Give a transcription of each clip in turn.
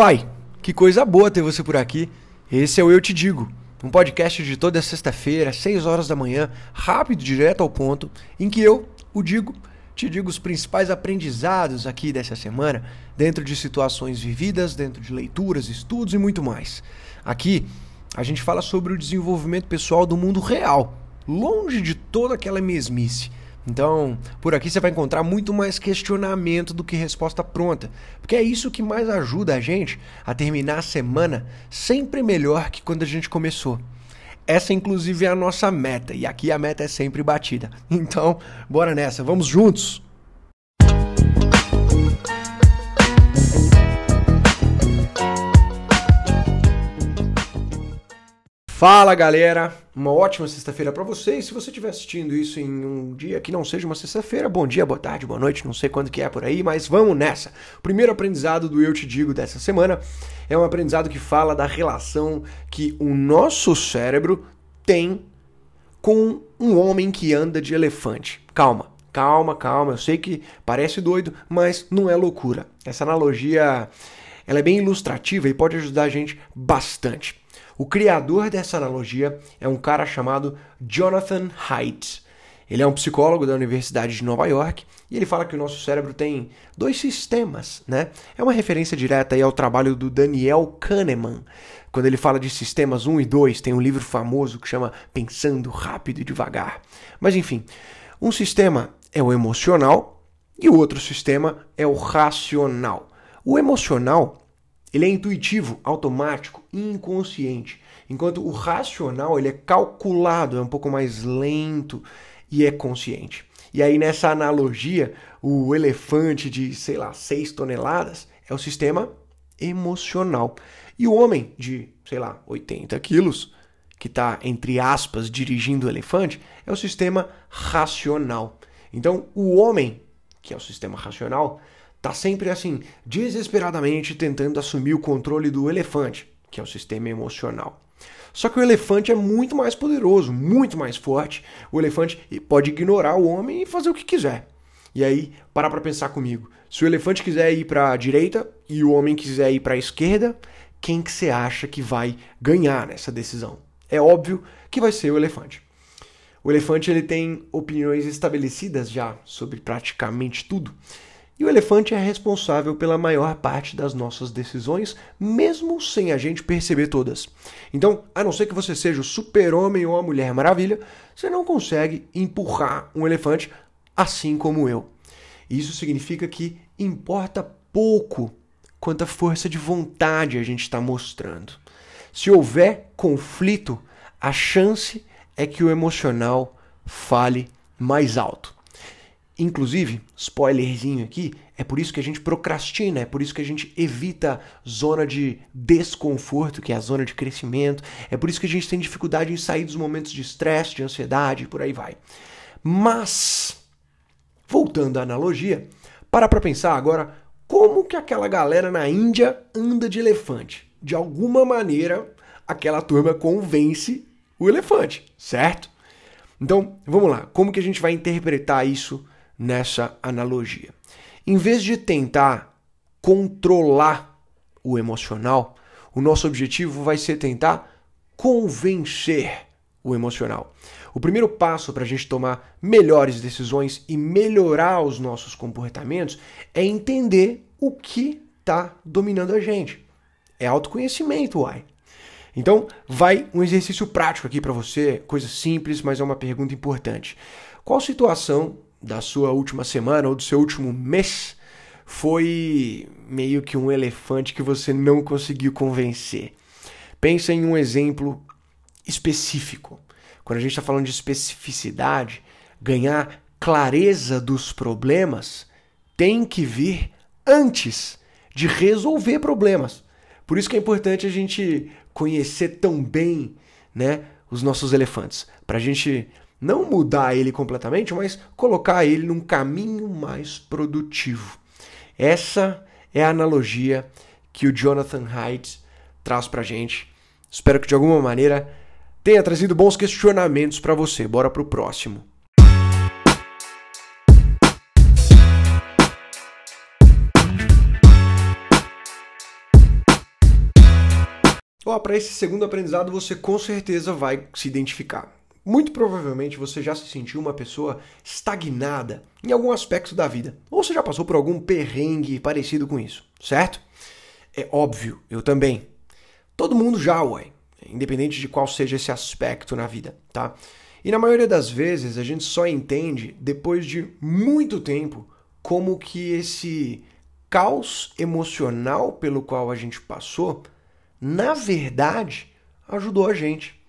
Uai, que coisa boa ter você por aqui. Esse é o Eu Te Digo, um podcast de toda sexta-feira, 6 horas da manhã, rápido, direto ao ponto, em que eu, o Digo, te digo os principais aprendizados aqui dessa semana, dentro de situações vividas, dentro de leituras, estudos e muito mais. Aqui a gente fala sobre o desenvolvimento pessoal do mundo real, longe de toda aquela mesmice então, por aqui você vai encontrar muito mais questionamento do que resposta pronta, porque é isso que mais ajuda a gente a terminar a semana sempre melhor que quando a gente começou. Essa, inclusive, é a nossa meta, e aqui a meta é sempre batida. Então, bora nessa, vamos juntos! Fala galera, uma ótima sexta-feira para vocês. Se você estiver assistindo isso em um dia que não seja uma sexta-feira, bom dia, boa tarde, boa noite, não sei quando que é por aí, mas vamos nessa. O primeiro aprendizado do Eu Te Digo dessa semana é um aprendizado que fala da relação que o nosso cérebro tem com um homem que anda de elefante. Calma, calma, calma. Eu sei que parece doido, mas não é loucura. Essa analogia ela é bem ilustrativa e pode ajudar a gente bastante. O criador dessa analogia é um cara chamado Jonathan Haidt. Ele é um psicólogo da Universidade de Nova York e ele fala que o nosso cérebro tem dois sistemas, né? É uma referência direta aí ao trabalho do Daniel Kahneman. Quando ele fala de sistemas 1 e 2, tem um livro famoso que chama Pensando Rápido e Devagar. Mas enfim, um sistema é o emocional e o outro sistema é o racional. O emocional ele é intuitivo, automático inconsciente, enquanto o racional ele é calculado, é um pouco mais lento e é consciente. E aí nessa analogia, o elefante de, sei lá, 6 toneladas é o sistema emocional. E o homem de, sei lá, 80 quilos, que está, entre aspas, dirigindo o elefante, é o sistema racional. Então, o homem, que é o sistema racional, tá sempre assim, desesperadamente tentando assumir o controle do elefante, que é o sistema emocional. Só que o elefante é muito mais poderoso, muito mais forte. O elefante pode ignorar o homem e fazer o que quiser. E aí, para para pensar comigo. Se o elefante quiser ir para a direita e o homem quiser ir para a esquerda, quem que você acha que vai ganhar nessa decisão? É óbvio que vai ser o elefante. O elefante ele tem opiniões estabelecidas já sobre praticamente tudo. E o elefante é responsável pela maior parte das nossas decisões, mesmo sem a gente perceber todas. Então, a não ser que você seja o super-homem ou a mulher maravilha, você não consegue empurrar um elefante assim como eu. Isso significa que importa pouco quanta força de vontade a gente está mostrando. Se houver conflito, a chance é que o emocional fale mais alto. Inclusive, spoilerzinho aqui, é por isso que a gente procrastina, é por isso que a gente evita zona de desconforto, que é a zona de crescimento, é por isso que a gente tem dificuldade em sair dos momentos de estresse, de ansiedade, por aí vai. Mas, voltando à analogia, para para pensar agora como que aquela galera na Índia anda de elefante. De alguma maneira, aquela turma convence o elefante, certo? Então, vamos lá, como que a gente vai interpretar isso nessa analogia. Em vez de tentar controlar o emocional, o nosso objetivo vai ser tentar convencer o emocional. O primeiro passo para a gente tomar melhores decisões e melhorar os nossos comportamentos é entender o que está dominando a gente. É autoconhecimento, uai. Então, vai um exercício prático aqui para você, coisa simples, mas é uma pergunta importante. Qual situação da sua última semana ou do seu último mês foi meio que um elefante que você não conseguiu convencer. Pensa em um exemplo específico. Quando a gente está falando de especificidade, ganhar clareza dos problemas tem que vir antes de resolver problemas. Por isso que é importante a gente conhecer tão bem né, os nossos elefantes, para a gente não mudar ele completamente, mas colocar ele num caminho mais produtivo. Essa é a analogia que o Jonathan Haidt traz pra gente. Espero que de alguma maneira tenha trazido bons questionamentos para você. Bora pro próximo. Ó, para esse segundo aprendizado você com certeza vai se identificar. Muito provavelmente você já se sentiu uma pessoa estagnada em algum aspecto da vida, ou você já passou por algum perrengue parecido com isso, certo? É óbvio, eu também. Todo mundo já, ué, independente de qual seja esse aspecto na vida, tá? E na maioria das vezes a gente só entende depois de muito tempo como que esse caos emocional pelo qual a gente passou, na verdade, ajudou a gente.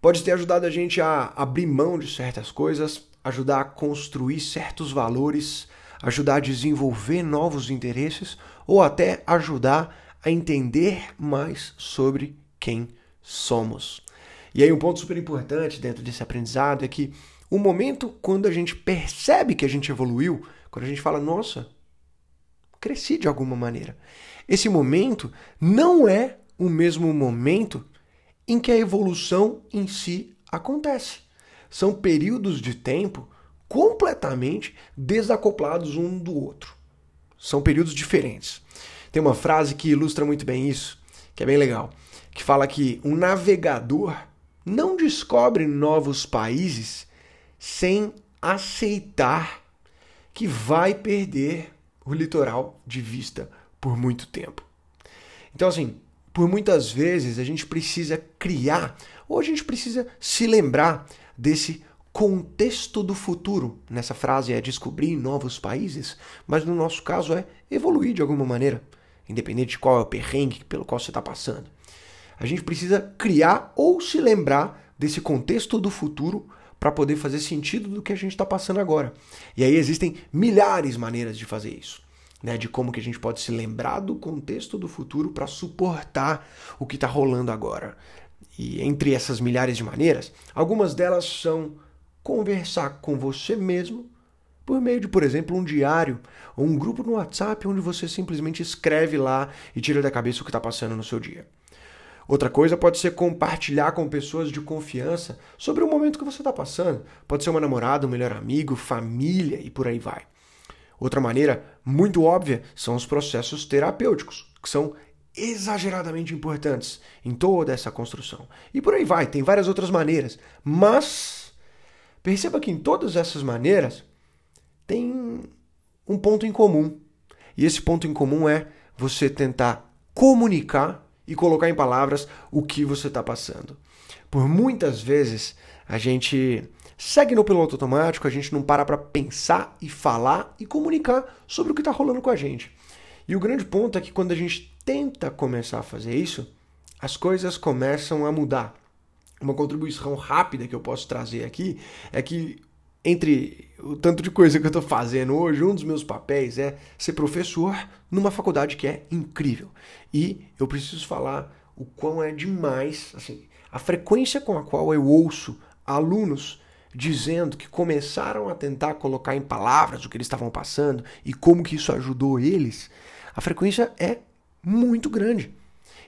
Pode ter ajudado a gente a abrir mão de certas coisas, ajudar a construir certos valores, ajudar a desenvolver novos interesses ou até ajudar a entender mais sobre quem somos. E aí um ponto super importante dentro desse aprendizado é que o momento quando a gente percebe que a gente evoluiu, quando a gente fala, nossa, cresci de alguma maneira. Esse momento não é o mesmo momento em que a evolução em si acontece. São períodos de tempo completamente desacoplados um do outro. São períodos diferentes. Tem uma frase que ilustra muito bem isso, que é bem legal, que fala que um navegador não descobre novos países sem aceitar que vai perder o litoral de vista por muito tempo. Então, assim, por muitas vezes a gente precisa criar ou a gente precisa se lembrar desse contexto do futuro. Nessa frase é descobrir novos países, mas no nosso caso é evoluir de alguma maneira, independente de qual é o perrengue pelo qual você está passando. A gente precisa criar ou se lembrar desse contexto do futuro para poder fazer sentido do que a gente está passando agora. E aí existem milhares de maneiras de fazer isso. Né, de como que a gente pode se lembrar do contexto do futuro para suportar o que está rolando agora. E entre essas milhares de maneiras, algumas delas são conversar com você mesmo por meio de, por exemplo, um diário ou um grupo no WhatsApp onde você simplesmente escreve lá e tira da cabeça o que está passando no seu dia. Outra coisa pode ser compartilhar com pessoas de confiança sobre o momento que você está passando. Pode ser uma namorada, um melhor amigo, família e por aí vai. Outra maneira muito óbvia são os processos terapêuticos, que são exageradamente importantes em toda essa construção. E por aí vai, tem várias outras maneiras. Mas perceba que em todas essas maneiras tem um ponto em comum. E esse ponto em comum é você tentar comunicar e colocar em palavras o que você está passando. Por muitas vezes a gente segue no piloto automático, a gente não para para pensar e falar e comunicar sobre o que está rolando com a gente. E o grande ponto é que quando a gente tenta começar a fazer isso, as coisas começam a mudar. Uma contribuição rápida que eu posso trazer aqui é que entre o tanto de coisa que eu estou fazendo hoje, um dos meus papéis é ser professor numa faculdade que é incrível. E eu preciso falar o quão é demais, assim, a frequência com a qual eu ouço alunos dizendo que começaram a tentar colocar em palavras o que eles estavam passando e como que isso ajudou eles, a frequência é muito grande.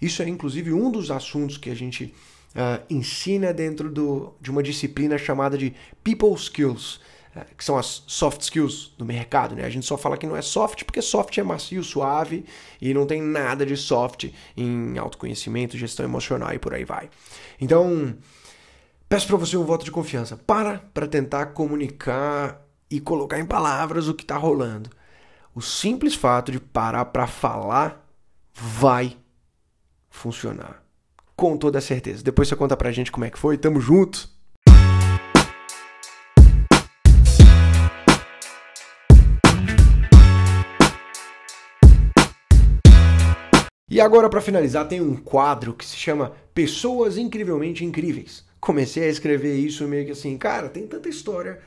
Isso é inclusive um dos assuntos que a gente uh, ensina dentro do, de uma disciplina chamada de People Skills, uh, que são as soft skills do mercado. Né? A gente só fala que não é soft porque soft é macio, suave e não tem nada de soft em autoconhecimento, gestão emocional e por aí vai. Então, peço para você um voto de confiança. Para para tentar comunicar e colocar em palavras o que está rolando. O simples fato de parar para falar vai funcionar com toda certeza. Depois você conta pra gente como é que foi. Tamo junto. E agora, para finalizar, tem um quadro que se chama Pessoas Incrivelmente Incríveis. Comecei a escrever isso meio que assim, cara, tem tanta história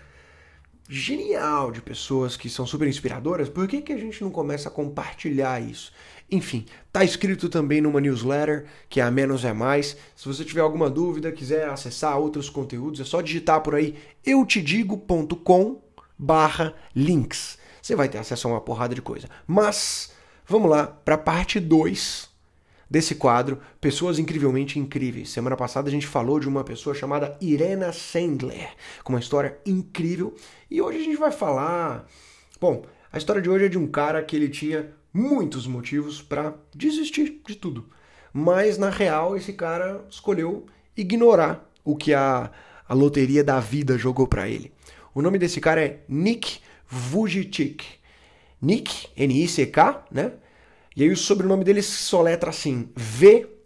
genial de pessoas que são super inspiradoras, por que, que a gente não começa a compartilhar isso? Enfim, tá escrito também numa newsletter, que é a Menos é Mais. Se você tiver alguma dúvida, quiser acessar outros conteúdos, é só digitar por aí eutedigo.com barra links. Você vai ter acesso a uma porrada de coisa. Mas, vamos lá para a parte 2 desse quadro, Pessoas Incrivelmente Incríveis. Semana passada a gente falou de uma pessoa chamada Irena Sandler, com uma história incrível. E hoje a gente vai falar... Bom, a história de hoje é de um cara que ele tinha muitos motivos para desistir de tudo. mas na real esse cara escolheu ignorar o que a, a loteria da vida jogou para ele. O nome desse cara é Nick Vujicic. Nick, N-I-C-K, né? E aí o sobrenome dele se soletra assim: V-U-J-I-C-I-C.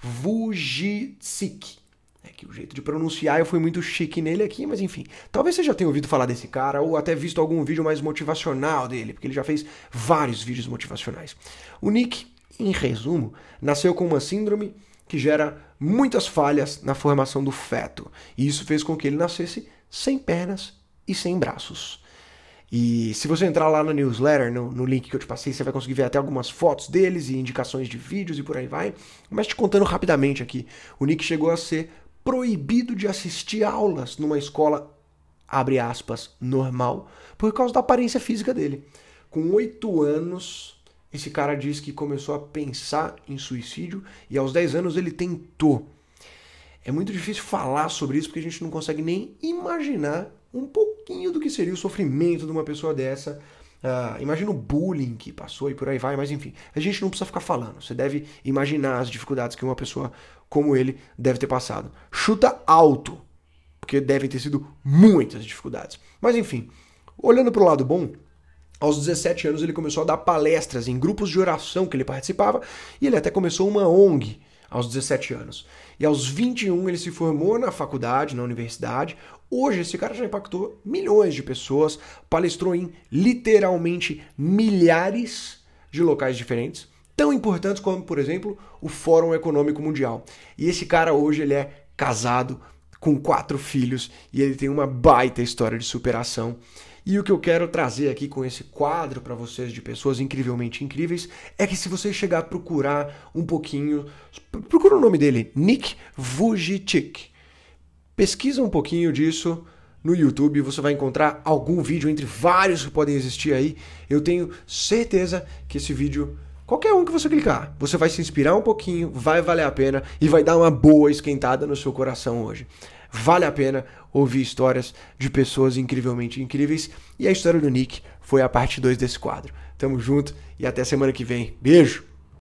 Vujicic. É que o jeito de pronunciar eu fui muito chique nele aqui, mas enfim. Talvez você já tenha ouvido falar desse cara ou até visto algum vídeo mais motivacional dele, porque ele já fez vários vídeos motivacionais. O Nick, em resumo, nasceu com uma síndrome que gera muitas falhas na formação do feto. E isso fez com que ele nascesse sem pernas e sem braços. E se você entrar lá na newsletter, no, no, link que eu te passei, você vai conseguir ver até algumas fotos deles e indicações de vídeos e por aí vai. Mas te contando rapidamente aqui, o Nick chegou a ser proibido de assistir aulas numa escola, abre aspas, normal, por causa da aparência física dele. Com oito anos, esse cara diz que começou a pensar em suicídio e aos 10 anos ele tentou. É muito difícil falar sobre isso porque a gente não consegue nem imaginar um pouquinho do que seria o sofrimento de uma pessoa dessa. Uh, imagina o bullying que passou e por aí vai, mas enfim, a gente não precisa ficar falando. Você deve imaginar as dificuldades que uma pessoa como ele deve ter passado. Chuta alto, porque devem ter sido muitas dificuldades. Mas enfim, olhando para o lado bom, aos 17 anos ele começou a dar palestras em grupos de oração que ele participava e ele até começou uma ONG aos 17 anos. E aos 21 ele se formou na faculdade, na universidade. Hoje esse cara já impactou milhões de pessoas, palestrou em literalmente milhares de locais diferentes tão importantes como, por exemplo, o Fórum Econômico Mundial. E esse cara hoje ele é casado com quatro filhos e ele tem uma baita história de superação. E o que eu quero trazer aqui com esse quadro para vocês de pessoas incrivelmente incríveis é que se você chegar a procurar um pouquinho, procura o nome dele, Nick Vujicic. Pesquisa um pouquinho disso no YouTube, você vai encontrar algum vídeo entre vários que podem existir aí. Eu tenho certeza que esse vídeo Qualquer um que você clicar, você vai se inspirar um pouquinho, vai valer a pena e vai dar uma boa esquentada no seu coração hoje. Vale a pena ouvir histórias de pessoas incrivelmente incríveis e a história do Nick foi a parte 2 desse quadro. Tamo junto e até semana que vem. Beijo!